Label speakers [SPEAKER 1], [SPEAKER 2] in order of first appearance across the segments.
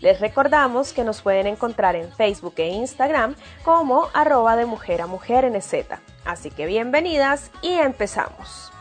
[SPEAKER 1] Les recordamos que nos pueden encontrar en Facebook e Instagram como arroba de mujer a mujer NZ. Así que bienvenidas y empezamos.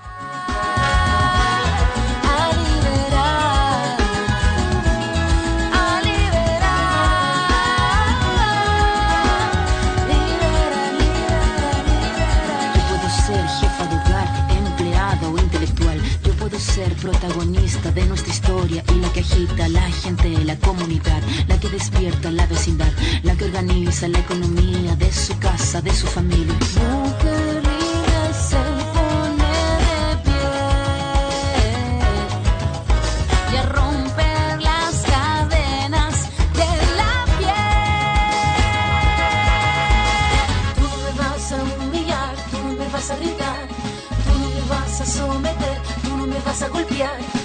[SPEAKER 2] ser protagonista de historia y la que agita la gente, la comunidad, la que despierta la vecindad, la que organiza la economía de su casa, de su familia. Mujer se pone de pie y a romper las cadenas de la piel. Tú no me vas a humillar, tú no me vas a gritar, tú no me vas a someter me vas a golpear, tú no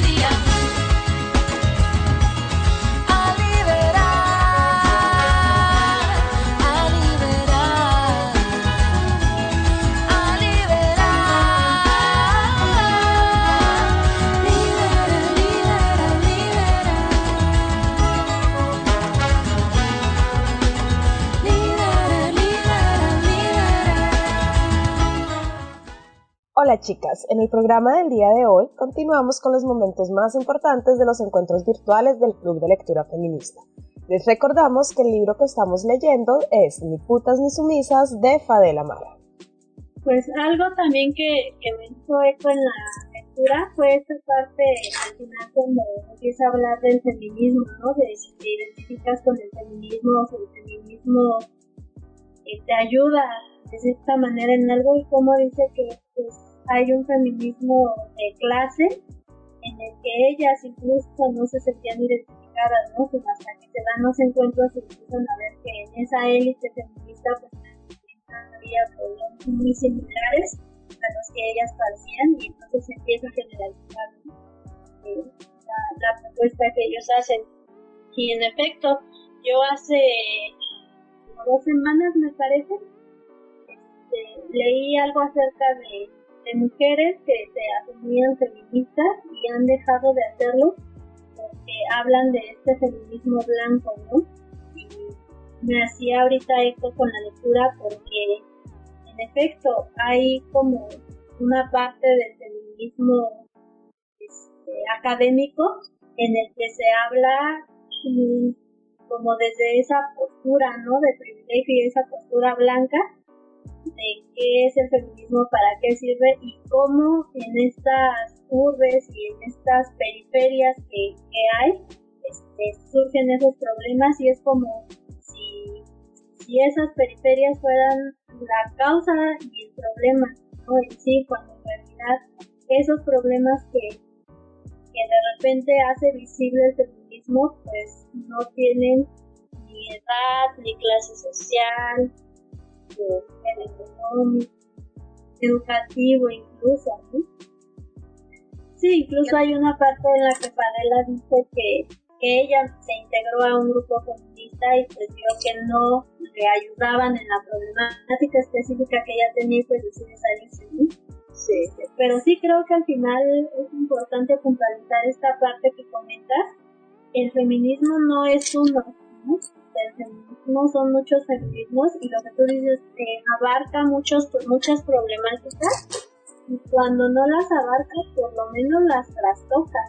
[SPEAKER 3] Hola chicas, en el programa del día de hoy continuamos con los momentos más importantes de los encuentros virtuales del Club de Lectura Feminista. Les recordamos que el libro que estamos leyendo es Ni putas ni sumisas de Fadela Mara.
[SPEAKER 4] Pues algo también que, que me hizo eco en la lectura fue esta parte al final cuando empieza a hablar del feminismo, ¿no? De si te identificas con el feminismo, si el feminismo eh, te ayuda de esta manera en algo y como dice que pues, hay un feminismo de clase en el que ellas incluso no se sentían identificadas, ¿no? Pues hasta que se dan los encuentros y empiezan a ver que en esa élite feminista pues había problemas muy similares a los que ellas padecían y entonces se empieza a generalizar eh, la, propuesta que ellos hacen. Y en efecto, yo hace dos semanas me parece, este, leí algo acerca de, de, mujeres que se asumían feministas y han dejado de hacerlo porque hablan de este feminismo blanco, ¿no? Y me hacía ahorita eco con la lectura porque en efecto hay como una parte del feminismo este, académico en el que se habla como desde esa postura, ¿no? De privilegio y esa postura blanca de qué es el feminismo, para qué sirve y cómo en estas urbes y en estas periferias que, que hay, este, surgen esos problemas y es como si, si esas periferias fueran la causa y el problema ¿no? en sí, cuando en realidad esos problemas que, que de repente hace visible el feminismo, pues no tienen ni edad, ni clase social, ni económico, educativo incluso, ¿no? Sí, incluso hay una parte en la que Padela dice que, que ella se integró a un grupo feminista y pues vio que no le ayudaban en la problemática específica que ella tenía y pues decide salirse, ¿no? Sí, pero sí creo que al final es importante puntualizar esta parte que comentas. El feminismo no es uno, ¿no? El feminismo son muchos feminismos y lo que tú dices eh, abarca muchos, muchas problemáticas y cuando no las abarca por lo menos las trastoca.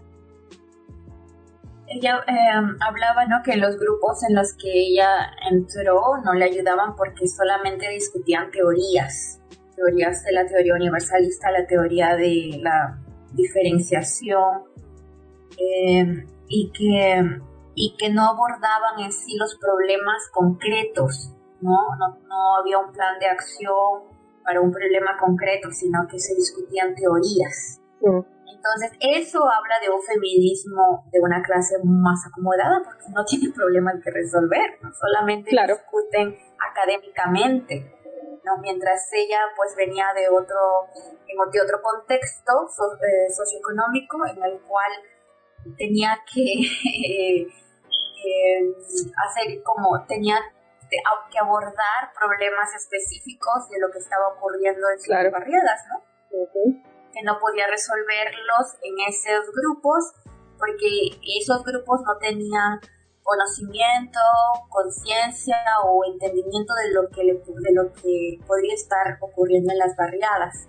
[SPEAKER 5] Ella eh, hablaba ¿no? que los grupos en los que ella entró no le ayudaban porque solamente discutían teorías teorías de la teoría universalista, la teoría de la diferenciación, eh, y, que, y que no abordaban en sí los problemas concretos, ¿no? ¿no? No había un plan de acción para un problema concreto, sino que se discutían teorías. Entonces, eso habla de un feminismo de una clase más acomodada, porque no tiene problemas que resolver, no solamente discuten académicamente, ¿no? Mientras ella pues venía de otro, de otro contexto eh, socioeconómico en el cual tenía que eh, hacer como, tenía que abordar problemas específicos de lo que estaba ocurriendo en sus barriadas, ¿no? Que no podía resolverlos en esos grupos porque esos grupos no tenían conocimiento, conciencia o entendimiento de lo que de lo que podría estar ocurriendo en las barriadas.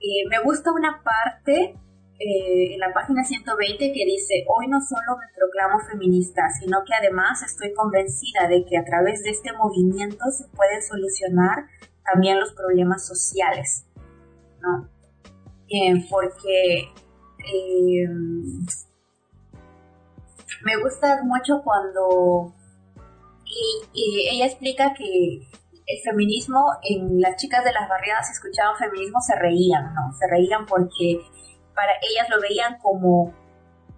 [SPEAKER 5] Eh, me gusta una parte eh, en la página 120 que dice, hoy no solo me proclamo feminista, sino que además estoy convencida de que a través de este movimiento se pueden solucionar también los problemas sociales, ¿no? Eh, porque me gusta mucho cuando y, ella explica que el feminismo, en las chicas de las barriadas escuchaban feminismo, se reían, ¿no? Se reían porque para ellas lo veían como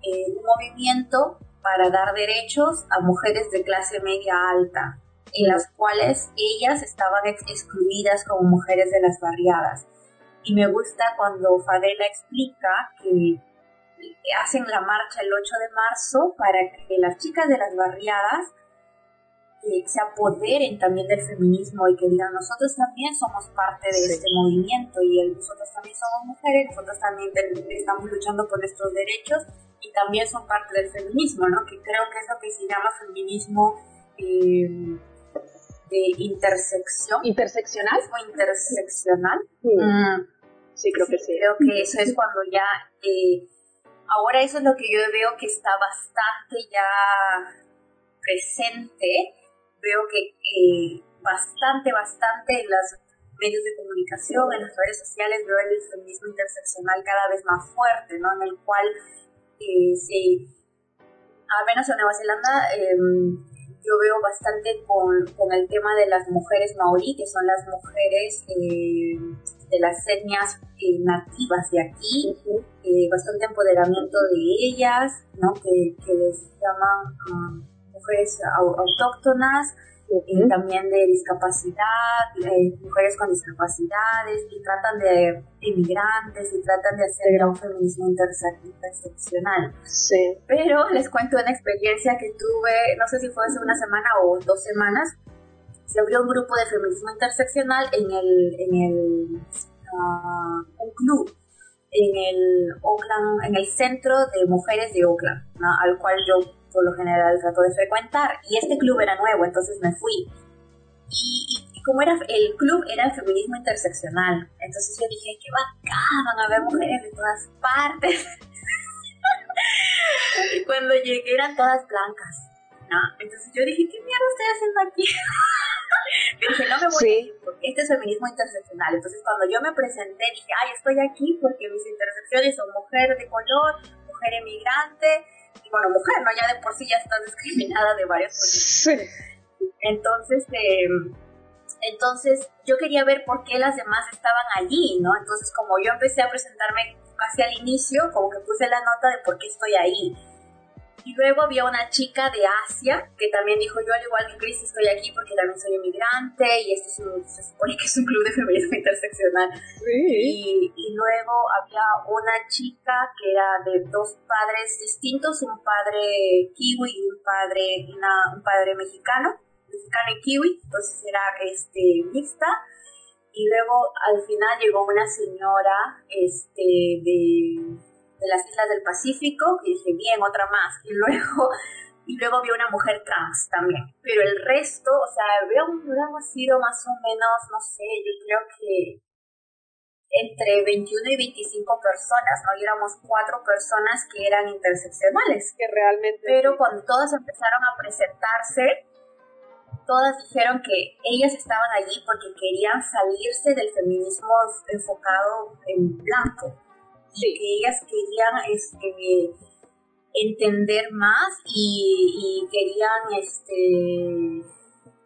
[SPEAKER 5] eh, un movimiento para dar derechos a mujeres de clase media alta, en las cuales ellas estaban excluidas como mujeres de las barriadas. Y me gusta cuando Fadela explica que hacen la marcha el 8 de marzo para que las chicas de las barriadas eh, se apoderen también del feminismo y que digan nosotros también somos parte de este movimiento y nosotros también somos mujeres, nosotros también estamos luchando por nuestros derechos y también son parte del feminismo, ¿no? Que creo que es lo que se llama feminismo eh, de intersección.
[SPEAKER 6] ¿Interseccional?
[SPEAKER 5] O interseccional.
[SPEAKER 6] Sí, mm. sí creo que sí.
[SPEAKER 5] Creo que eso es cuando ya eh, Ahora eso es lo que yo veo que está bastante ya presente. Veo que bastante, bastante en los medios de comunicación, en las redes sociales, veo el feminismo interseccional cada vez más fuerte, ¿no? En el cual eh, se, al menos en Nueva Zelanda, em, yo veo bastante con, con, el tema de las mujeres maorí, que son las mujeres eh, de las etnias eh, nativas de aquí, eh, bastante empoderamiento de ellas, ¿no? que, que les llaman um, mujeres autóctonas, y también de discapacidad, mujeres con discapacidades, y tratan de inmigrantes, y tratan de hacer un feminismo interseccional.
[SPEAKER 6] Sí.
[SPEAKER 5] Pero les cuento una experiencia que tuve, no sé si fue hace una semana o dos semanas, se abrió un grupo de feminismo interseccional en el, en el uh, un club en el Oakland, en el centro de mujeres de Oakland, al cual yo por lo general trato de frecuentar. Y este club era nuevo, entonces me fui. Y, como era el club era el feminismo interseccional, entonces yo dije, qué bacán, van a ver mujeres de todas partes. y cuando llegué eran todas blancas. ¿no? Entonces yo dije, ¿qué mierda estoy haciendo aquí? Yo dije, no me voy ir porque este es feminismo interseccional. Entonces, cuando yo me presenté, dije, ay, estoy aquí porque mis intersecciones son mujer de color, mujer emigrante, bueno, mujer, ¿no? Ya de por sí ya está discriminada de varias cosas. Entonces, eh, entonces yo quería ver por qué las demás estaban allí, ¿no? Entonces, como yo empecé a presentarme casi al inicio, como que puse la nota de por qué estoy ahí. Y luego había una chica de Asia que también dijo, yo al igual que Chris estoy aquí porque también soy inmigrante y este es un, se supone que es un club de feminismo interseccional. Y, y, luego había una chica que era de dos padres distintos, un padre kiwi y un padre, una, un padre mexicano, mexicano y kiwi, entonces era este, mixta. Y luego al final llegó una señora este, de de las islas del Pacífico, y dije, bien, otra más. Y luego, y luego vi una mujer trans también. Pero el resto, o sea, hubiéramos sido más o menos, no sé, yo creo que entre 21 y 25 personas, ¿no? Y éramos cuatro personas que eran interseccionales.
[SPEAKER 7] Que realmente...
[SPEAKER 5] Pero cuando todas empezaron a presentarse, todas dijeron que ellas estaban allí porque querían salirse del feminismo enfocado en blanco que ellas querían este, entender más y, querían este,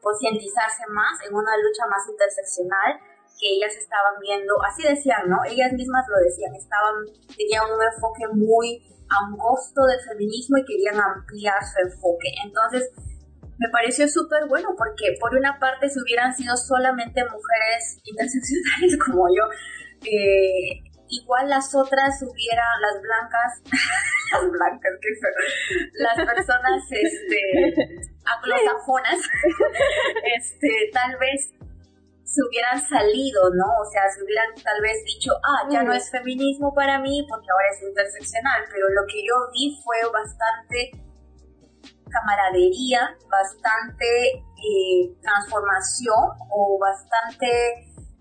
[SPEAKER 5] concientizarse más en una lucha más interseccional que ellas estaban viendo, así decían, ¿no? Ellas mismas lo decían, estaban, tenían un enfoque muy angosto del feminismo y querían ampliar su enfoque. Entonces, me pareció súper bueno porque por una parte si hubieran sido solamente mujeres interseccionales como yo, eh, igual las otras hubieran, las blancas, las blancas, que las personas este, anglosajonas, este, tal vez se hubieran salido, ¿no? O sea, se hubieran tal vez dicho, ah, ya no es feminismo para mí porque ahora es interseccional, pero lo que yo vi fue bastante camaradería, bastante eh, transformación o bastante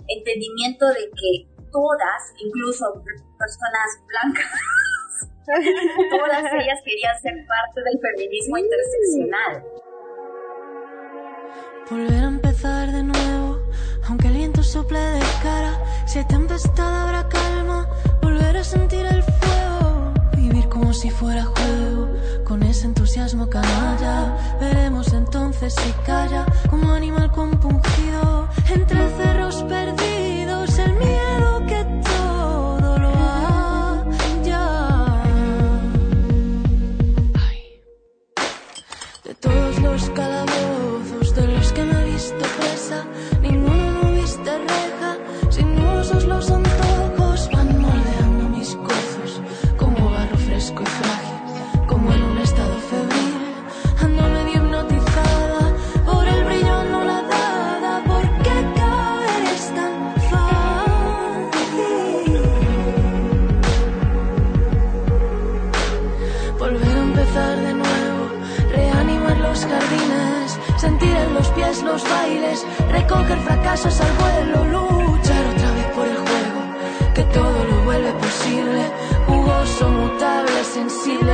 [SPEAKER 5] entendimiento de que todas, incluso personas blancas, todas ellas querían ser parte del feminismo interseccional.
[SPEAKER 8] Volver a empezar de nuevo, aunque el viento sople de cara, si hay tempestad habrá calma, volver a sentir el fuego, vivir como si fuera juego, con ese entusiasmo canalla, veremos entonces si calla, como
[SPEAKER 7] see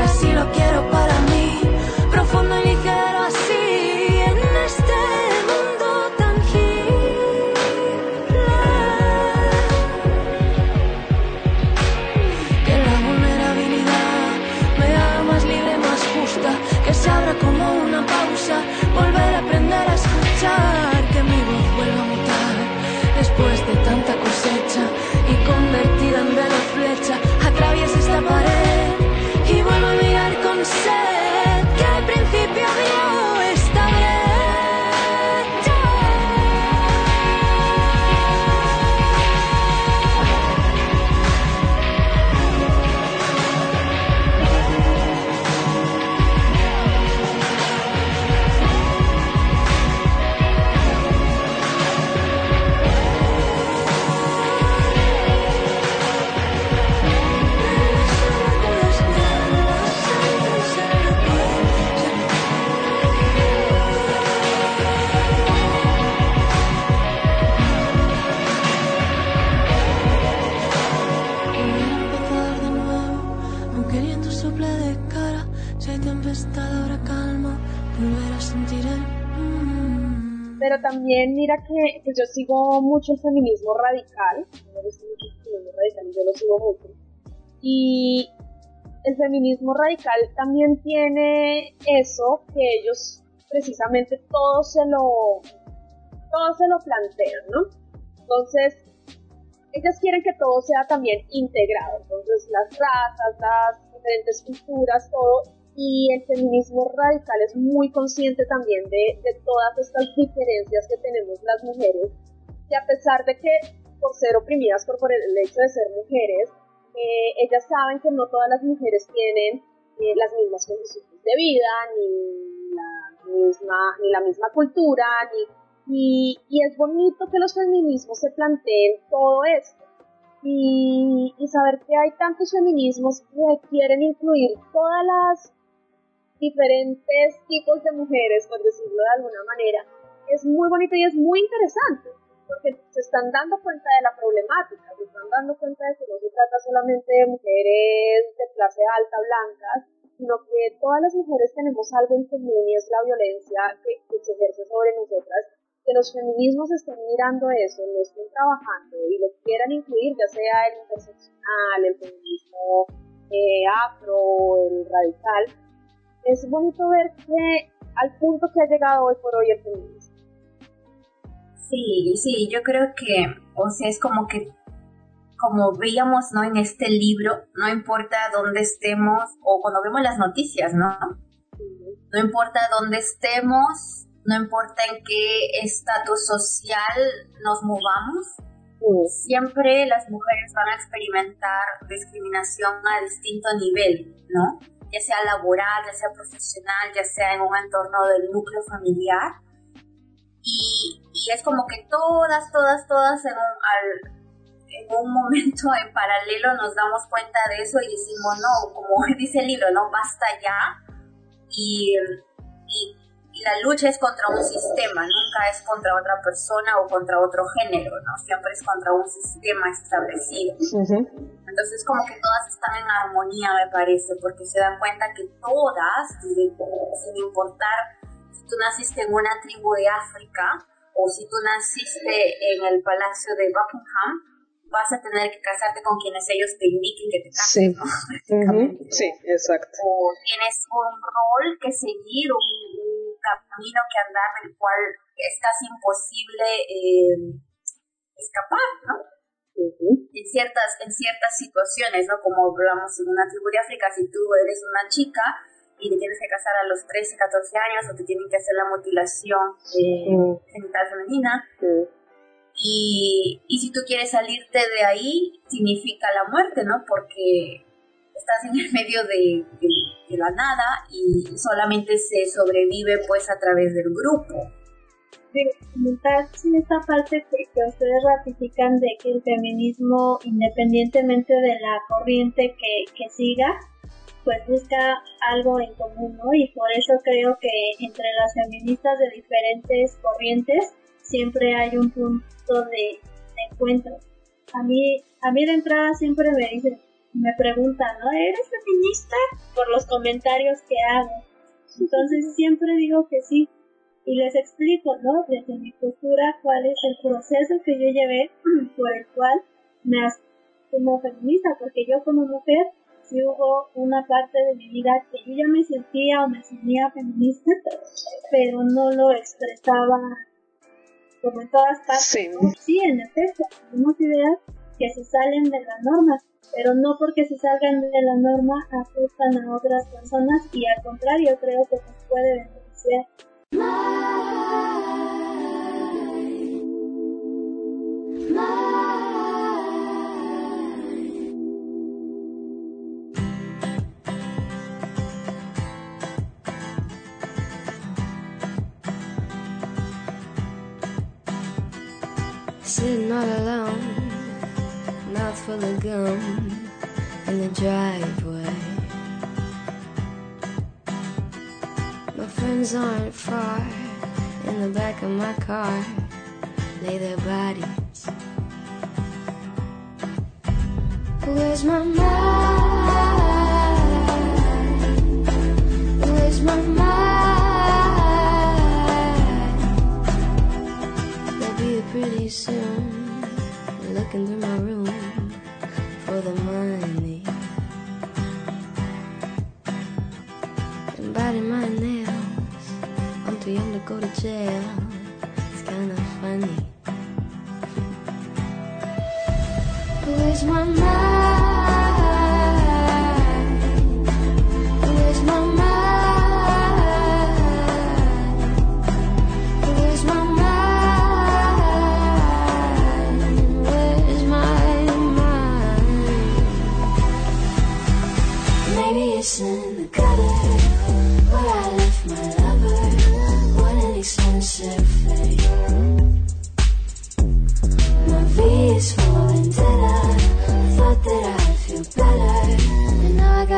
[SPEAKER 7] también mira que pues yo sigo mucho el feminismo radical, me gusta mucho el feminismo radical y yo lo sigo mucho. Y el feminismo radical también tiene eso que ellos precisamente todo se lo todo se lo plantean, ¿no? Entonces, ellas quieren que todo sea también integrado, entonces las razas, las diferentes culturas, todo, y el feminismo radical es muy consciente también de, de todas estas diferencias que tenemos las mujeres, que a pesar de que por ser oprimidas por, por el hecho de ser mujeres, eh, ellas saben que no todas las mujeres tienen eh, las mismas condiciones de vida, ni la misma, ni la misma cultura, ni, y, es bonito que los feminismos se planteen todo esto. Y, y, saber que hay tantos feminismos que quieren incluir todas las diferentes tipos de mujeres, por decirlo de alguna manera, es muy bonito y es muy interesante porque se están dando cuenta de la problemática, se están dando cuenta de que no se trata solamente de mujeres de clase alta, blancas, sino que todas las mujeres tenemos algo en común y es la violencia que, se ejerce sobre nosotras, que los feminismos estén mirando eso, lo estén trabajando y lo quieran incluir, ya sea el interseccional, el feminismo eh, afro, el radical, es bonito ver que al punto que ha llegado hoy por hoy el feminismo
[SPEAKER 5] Sí, sí, yo creo que, o sea, es como que, como veíamos, ¿no? En este libro, no importa dónde estemos, o cuando vemos las noticias, ¿no? No importa dónde estemos, no importa en qué estatus social nos movamos, siempre las mujeres van a experimentar discriminación a distinto nivel, ¿no? Ya sea laboral, ya sea profesional, ya sea en un entorno del núcleo familiar y, es como que todas, todas, todas en un, en un momento en paralelo nos damos cuenta de eso y decimos, no, como dice el libro, no, basta ya. Y, la lucha es contra un sistema, nunca es contra otra persona o contra otro género, ¿no? Siempre es contra un sistema establecido. Entonces como que todas están en armonía, me parece, porque se dan cuenta que todas, sin importar tú naciste en una tribu de África o si tú naciste en el palacio de Buckingham, vas a tener que casarte con quienes ellos te indiquen que te cases,
[SPEAKER 7] sí. Sí, exacto.
[SPEAKER 5] O tienes un rol que seguir, un, camino que andar del cual es casi imposible eh, escapar, ¿no? en, ciertas, en ciertas situaciones, ¿no? Como hablamos en una tribu de África, si tú eres una chica, y te tienes que casar a los 13, 14 años o te tienen que hacer la mutilación eh, genital femenina. Y, y si tú quieres salirte de ahí, significa la muerte, ¿no? Porque estás en el medio de, de, la nada y solamente se sobrevive pues a través del grupo.
[SPEAKER 4] En esta parte que, que, ustedes ratifican de que el feminismo, independientemente de la corriente que, que siga, pues busca algo en común, ¿no? Y por eso creo que entre las feministas de diferentes corrientes siempre hay un punto de, encuentro. A mí, a mí de entrada siempre me dicen, me preguntan, ¿no? ¿Eres feminista? Por los comentarios que hago. Entonces siempre digo que sí. Y les explico, ¿no? Desde mi postura cuál es el proceso que yo llevé por el cual me como feminista, porque yo como mujer sí hubo una parte de mi vida que yo ya me sentía o me sentía feminista, pero no lo expresaba como en todas partes. Sí, en efecto, tenemos ideas que se salen de la norma, pero no porque se salgan de la norma afectan a otras personas y al contrario creo que nos puede beneficiar.
[SPEAKER 9] Mouth full of gum in the driveway. My friends aren't far in the back of my car, lay their bodies. Where's my mind? Where's my mind?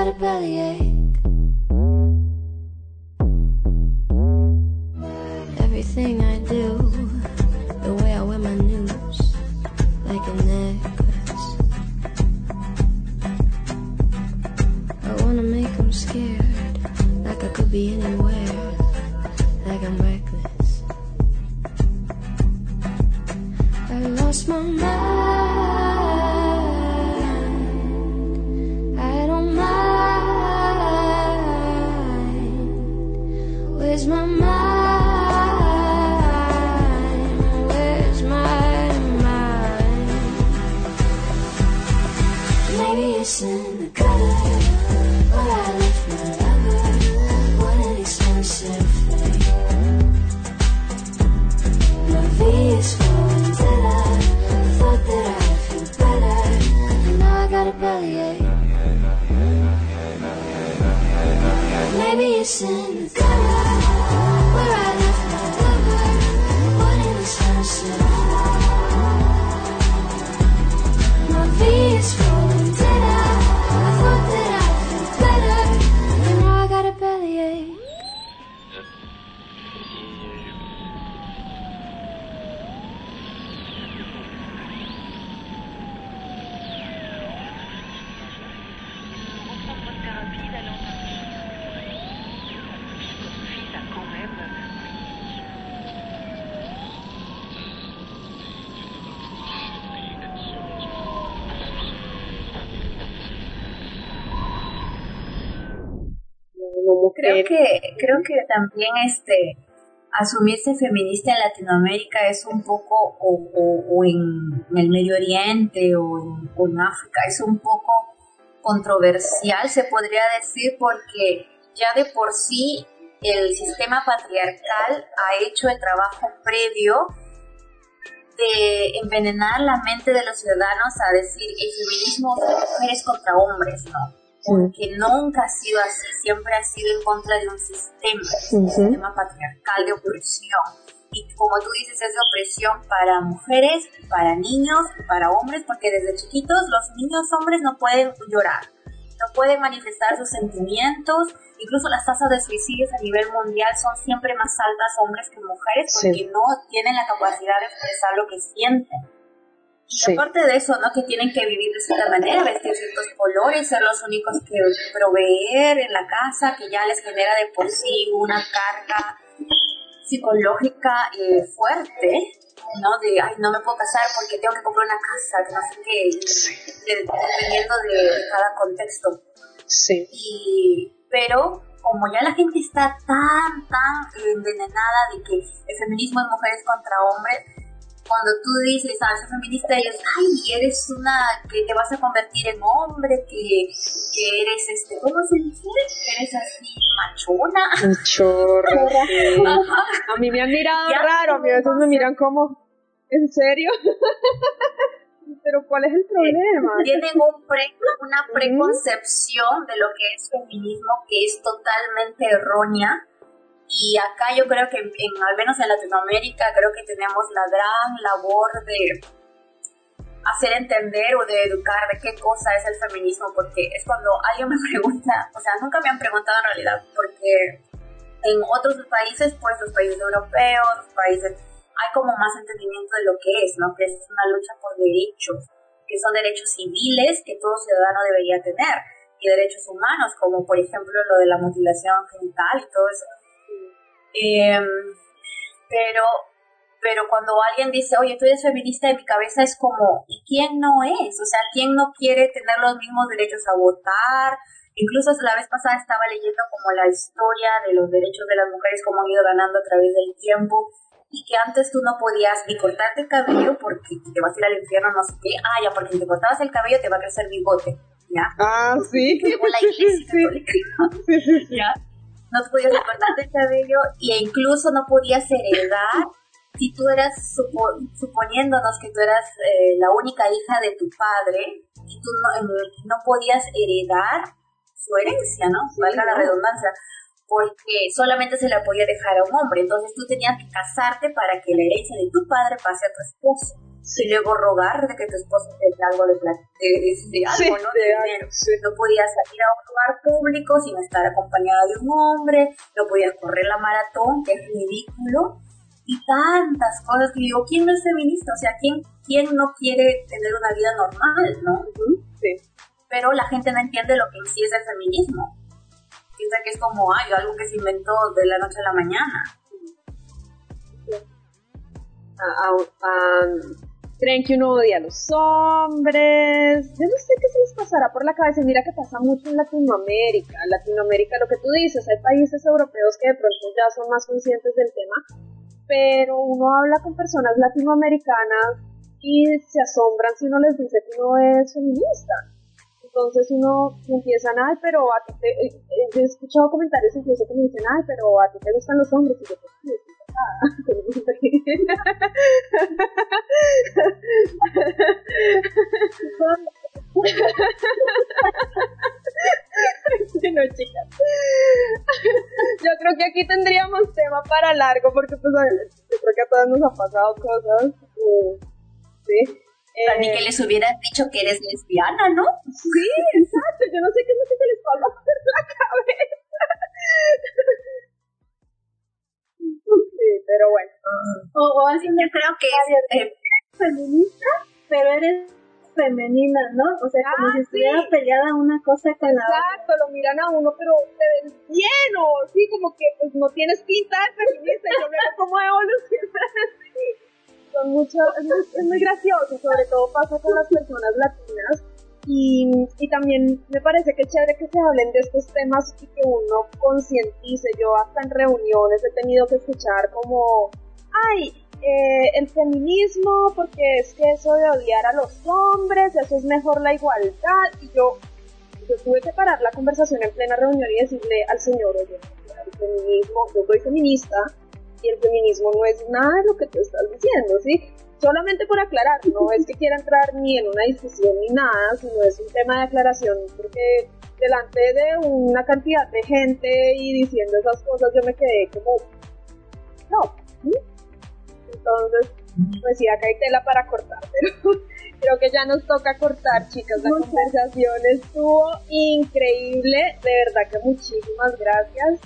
[SPEAKER 9] Got a bellyache. listen.
[SPEAKER 5] Creo que, creo que también este asumirse feminista en Latinoamérica es un poco, o, o- o en el Medio Oriente o en, o en África, es un poco controversial, se podría decir, porque ya de por sí el sistema patriarcal ha hecho el trabajo previo de envenenar la mente de los ciudadanos a decir el feminismo es mujeres contra hombres, ¿no? Porque nunca ha sido así, siempre ha sido en contra de un sistema, un sistema patriarcal de opresión. Y como tú dices, es de opresión para mujeres, para niños y para hombres, porque desde chiquitos los niños hombres no pueden llorar, no pueden manifestar sus sentimientos, incluso las tasas de suicidios a nivel mundial son siempre más altas hombres que mujeres porque no tienen la capacidad de expresar lo que sienten. Y aparte de eso, ¿no? Que tienen que vivir de cierta manera, vestir ciertos colores, ser los únicos que proveer en la casa, que ya les genera de por sí una carga psicológica eh, fuerte, ¿no? De, ay, no me puedo casar porque tengo que comprar una casa, que no sé qué, de- dependiendo de cada contexto.
[SPEAKER 7] Sí.
[SPEAKER 5] Y, pero como ya la gente está tan, tan envenenada de que el feminismo es mujeres contra hombres, cuando tú dices, ah, soy feminista, ellos, ay, eres una, que te vas a convertir en hombre, que, que eres, este, ¿cómo se dice? Eres así, machona.
[SPEAKER 7] Sí.
[SPEAKER 5] Ajá.
[SPEAKER 7] A mí me han mirado
[SPEAKER 5] Ya
[SPEAKER 7] raro, a mí a veces me miran como, ¿en serio? Pero ¿cuál es el problema?
[SPEAKER 5] tienen un pre- una preconcepción de lo que es feminismo que es totalmente errónea y acá yo creo que en, al menos en Latinoamérica creo que tenemos la gran labor de hacer entender o de educar de qué cosa es el feminismo porque es cuando alguien me pregunta, o sea, nunca me han preguntado en realidad porque en otros países, pues los países europeos, los países hay como más entendimiento de lo que es, ¿no? Que es una lucha por derechos, que son derechos civiles que todo ciudadano debería tener, y derechos humanos, como por ejemplo lo de la mutilación genital y todo eso. Em, pero, pero cuando alguien dice, oye, tú eres feminista, en mi cabeza es como, ¿y quién no es? O sea, ¿quién no quiere tener los mismos derechos a votar? Incluso la vez pasada estaba leyendo como la historia de los derechos de las mujeres, cómo han ido ganando a través del tiempo, y que antes tú no podías ni cortarte el cabello porque te vas a ir al infierno, no sé qué. Ah, ya, porque si te cortabas el cabello te va a crecer bigote, ¿ya?
[SPEAKER 7] Ah, sí.
[SPEAKER 5] Como la iglesia católica, ¿ya? No podías cortarte el cabello e incluso no podías heredar si tú eras, suponiéndonos que tú eras eh, la única hija de tu padre y tú no, no podías heredar su herencia, ¿no? Valga la redundancia, porque solamente se la podía dejar a un hombre, entonces tú tenías que casarte para que la herencia de tu padre pase a tu esposo. Y luego rogar de que tu esposo te dé algo de, de, algo, ¿no? De dinero. No podías salir a un lugar público sin estar acompañada de un hombre, no podías correr la maratón, que es ridículo, y tantas cosas que digo, ¿quién no es feminista? O sea, ¿quién, quién no quiere tener una vida normal, no? Sí pero la gente no entiende lo que en sí es el feminismo. Piensa que es como ay, algo que se inventó de la noche a la mañana.
[SPEAKER 7] Creen que uno odia a los hombres. Yo no sé qué se les pasará por la cabeza. Mira que pasa mucho en Latinoamérica. Latinoamérica, lo que tú dices, hay países europeos que de pronto ya son más conscientes del tema, pero uno habla con personas latinoamericanas y se asombran si uno les dice que uno es feminista entonces uno empieza, ay, pero a ti te, eh, eh, he escuchado comentarios incluso que me dicen, ay, pero a ti te gustan los hombres, y yo, pues no, chicas. Yo creo que aquí tendríamos tema para largo porque pues yo creo que a todas nos ha pasado cosas. Eh, sí
[SPEAKER 5] ni que les hubieras dicho que eres lesbiana, ¿no?
[SPEAKER 7] Sí, exacto. Yo no sé qué es lo que se les pasa
[SPEAKER 5] Yo creo que es
[SPEAKER 4] eh, feminista, pero eres femenina, ¿no? O sea, como ah, si estuviera peleada una cosa con la
[SPEAKER 7] otra. Exacto, lo miran a uno, pero te ven bien, o sí, como que pues no tienes pinta de feminista, yo veo cómo evolucionar así mucho, es, muy, gracioso, sobre todo pasa con las personas latinas. Y, y, también me parece que es chévere que se hablen de estos temas y que uno concientice. Yo hasta en reuniones he tenido que escuchar como, ay, eh, el feminismo, porque es que eso de odiar a los hombres, eso es mejor la igualdad. Y yo, yo tuve que parar la conversación en plena reunión y decirle al señor, oye, el feminismo, yo soy feminista, y el feminismo no es nada de lo que tú estás diciendo, ¿sí? Solamente por aclarar, no es que quiera entrar ni en una discusión ni nada, sino es un tema de aclaración, porque delante de una cantidad de gente y diciendo esas cosas yo me quedé como, no, entonces, pues sí, acá hay tela para cortar, pero creo que ya nos toca cortar, chicas, la conversación estuvo increíble, de verdad que muchísimas gracias.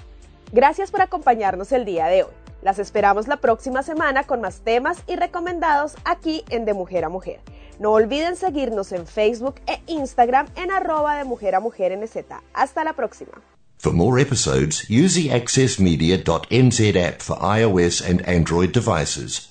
[SPEAKER 1] Gracias por acompañarnos el día de hoy. Las esperamos la próxima semana con más temas y recomendados aquí en De Mujer a Mujer. No olviden seguirnos en Facebook e Instagram en arroba de mujer a mujer NZ. Hasta la próxima.
[SPEAKER 10] For more episodes, use the accessmedia.nz app for iOS and Android devices,